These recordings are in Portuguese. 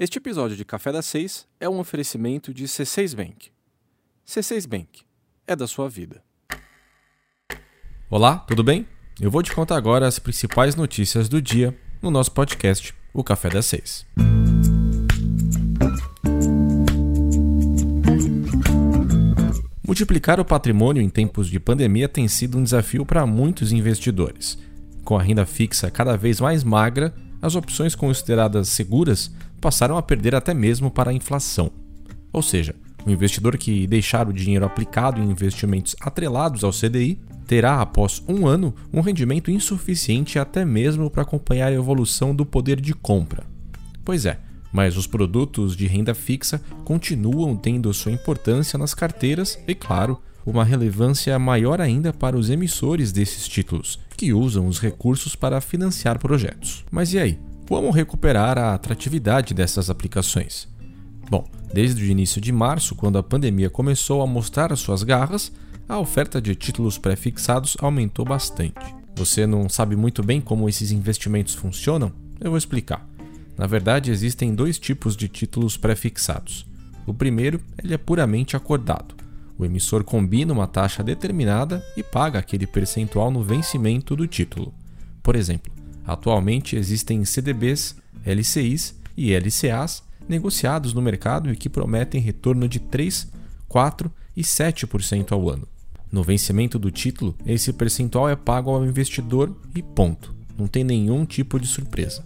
Este episódio de Café das Seis é um oferecimento de C6 Bank. C6 Bank é da sua vida. Olá, tudo bem? Eu vou te contar agora as principais notícias do dia no nosso podcast, o Café das Seis. Multiplicar o patrimônio em tempos de pandemia tem sido um desafio para muitos investidores. Com a renda fixa cada vez mais magra, as opções consideradas seguras passaram a perder até mesmo para a inflação. Ou seja, o investidor que deixar o dinheiro aplicado em investimentos atrelados ao CDI terá, após um ano, um rendimento insuficiente até mesmo para acompanhar a evolução do poder de compra. Pois é, mas os produtos de renda fixa continuam tendo sua importância nas carteiras e, claro, uma relevância maior ainda para os emissores desses títulos, que usam os recursos para financiar projetos. Mas e aí? Como recuperar a atratividade dessas aplicações? Bom, desde o início de março, quando a pandemia começou a mostrar as suas garras, a oferta de títulos pré-fixados aumentou bastante. Você não sabe muito bem como esses investimentos funcionam? Eu vou explicar. Na verdade, existem dois tipos de títulos pré-fixados. O primeiro, ele é puramente acordado. O emissor combina uma taxa determinada e paga aquele percentual no vencimento do título. Por exemplo, Atualmente existem CDBs, LCIs e LCAs negociados no mercado e que prometem retorno de 3, 4 e 7% ao ano. No vencimento do título, esse percentual é pago ao investidor e ponto. Não tem nenhum tipo de surpresa.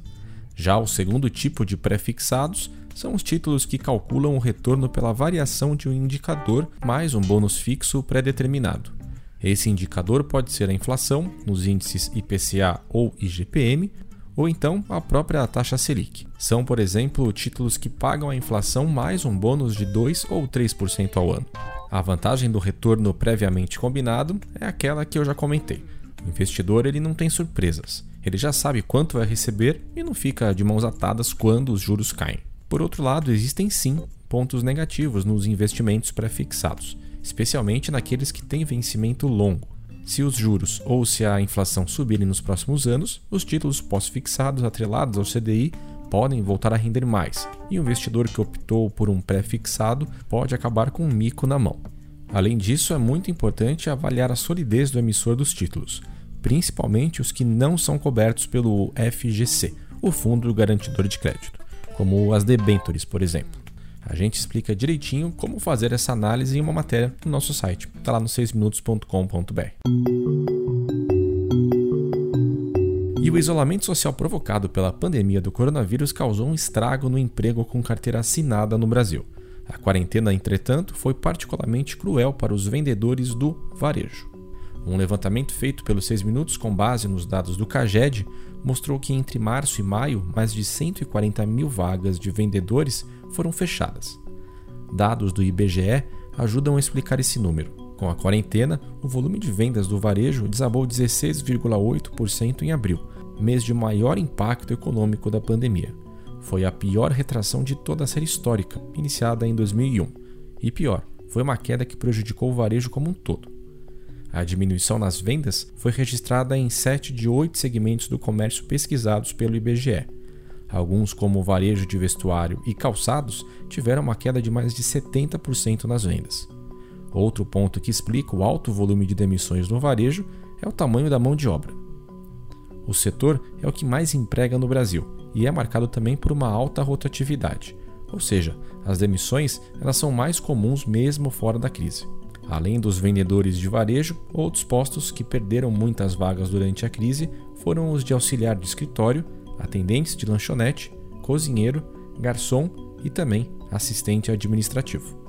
Já o segundo tipo de pré-fixados são os títulos que calculam o retorno pela variação de um indicador mais um bônus fixo pré-determinado. Esse indicador pode ser a inflação, nos índices IPCA ou IGPM, ou então a própria taxa Selic. São, por exemplo, títulos que pagam a inflação mais um bônus de 2 ou 3% ao ano. A vantagem do retorno previamente combinado é aquela que eu já comentei. O investidor ele não tem surpresas. Ele já sabe quanto vai receber e não fica de mãos atadas quando os juros caem. Por outro lado, existem sim pontos negativos nos investimentos pré-fixados especialmente naqueles que têm vencimento longo. Se os juros ou se a inflação subirem nos próximos anos, os títulos pós-fixados atrelados ao CDI podem voltar a render mais, e o investidor que optou por um pré-fixado pode acabar com um mico na mão. Além disso, é muito importante avaliar a solidez do emissor dos títulos, principalmente os que não são cobertos pelo FGC, o Fundo Garantidor de Crédito, como as debentures, por exemplo. A gente explica direitinho como fazer essa análise em uma matéria no nosso site. Está lá no 6minutos.com.br. E o isolamento social provocado pela pandemia do coronavírus causou um estrago no emprego com carteira assinada no Brasil. A quarentena, entretanto, foi particularmente cruel para os vendedores do varejo. Um levantamento feito pelos 6 Minutos com base nos dados do CAGED mostrou que entre março e maio, mais de 140 mil vagas de vendedores foram fechadas. Dados do IBGE ajudam a explicar esse número. Com a quarentena, o volume de vendas do varejo desabou 16,8% em abril, mês de maior impacto econômico da pandemia. Foi a pior retração de toda a série histórica, iniciada em 2001. E pior, foi uma queda que prejudicou o varejo como um todo. A diminuição nas vendas foi registrada em 7 de 8 segmentos do comércio pesquisados pelo IBGE. Alguns, como o varejo de vestuário e calçados, tiveram uma queda de mais de 70% nas vendas. Outro ponto que explica o alto volume de demissões no varejo é o tamanho da mão de obra. O setor é o que mais emprega no Brasil e é marcado também por uma alta rotatividade, ou seja, as demissões elas são mais comuns mesmo fora da crise. Além dos vendedores de varejo, outros postos que perderam muitas vagas durante a crise foram os de auxiliar de escritório, atendentes de lanchonete, cozinheiro, garçom e também assistente administrativo.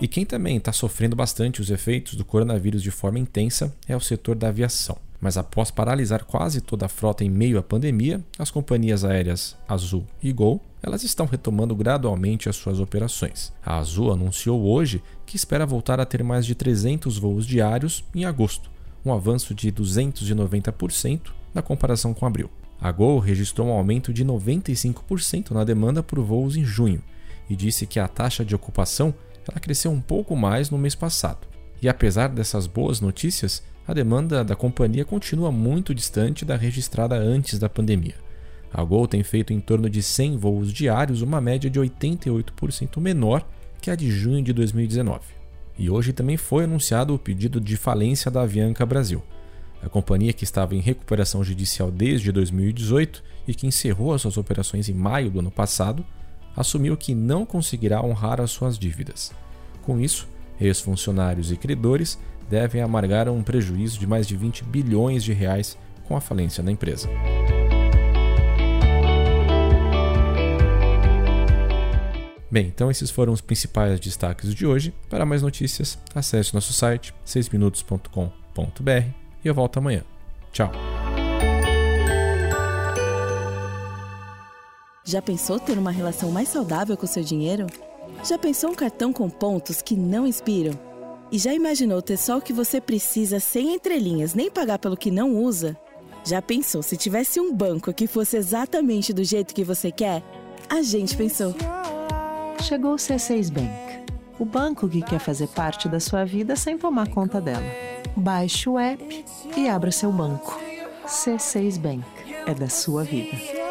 E quem também está sofrendo bastante os efeitos do coronavírus de forma intensa é o setor da aviação. Mas após paralisar quase toda a frota em meio à pandemia, as companhias aéreas Azul e Gol elas estão retomando gradualmente as suas operações. A Azul anunciou hoje que espera voltar a ter mais de 300 voos diários em agosto, um avanço de 290% na comparação com abril. A Gol registrou um aumento de 95% na demanda por voos em junho e disse que a taxa de ocupação ela cresceu um pouco mais no mês passado. E apesar dessas boas notícias, a demanda da companhia continua muito distante da registrada antes da pandemia. A Gol tem feito em torno de 100 voos diários, uma média de 88% menor que a de junho de 2019. E hoje também foi anunciado o pedido de falência da Avianca Brasil. A companhia que estava em recuperação judicial desde 2018 e que encerrou as suas operações em maio do ano passado, assumiu que não conseguirá honrar as suas dívidas. Com isso, ex-funcionários e credores devem amargar um prejuízo de mais de 20 bilhões de reais com a falência da empresa. Bem, então esses foram os principais destaques de hoje. Para mais notícias, acesse nosso site 6minutos.com.br e eu volto amanhã. Tchau. Já pensou ter uma relação mais saudável com seu dinheiro? Já pensou um cartão com pontos que não inspiram? E já imaginou ter só o que você precisa sem entrelinhas, nem pagar pelo que não usa? Já pensou se tivesse um banco que fosse exatamente do jeito que você quer? A gente pensou chegou o C6 Bank, o banco que quer fazer parte da sua vida sem tomar conta dela. Baixe o app e abra seu banco. C6 Bank é da sua vida.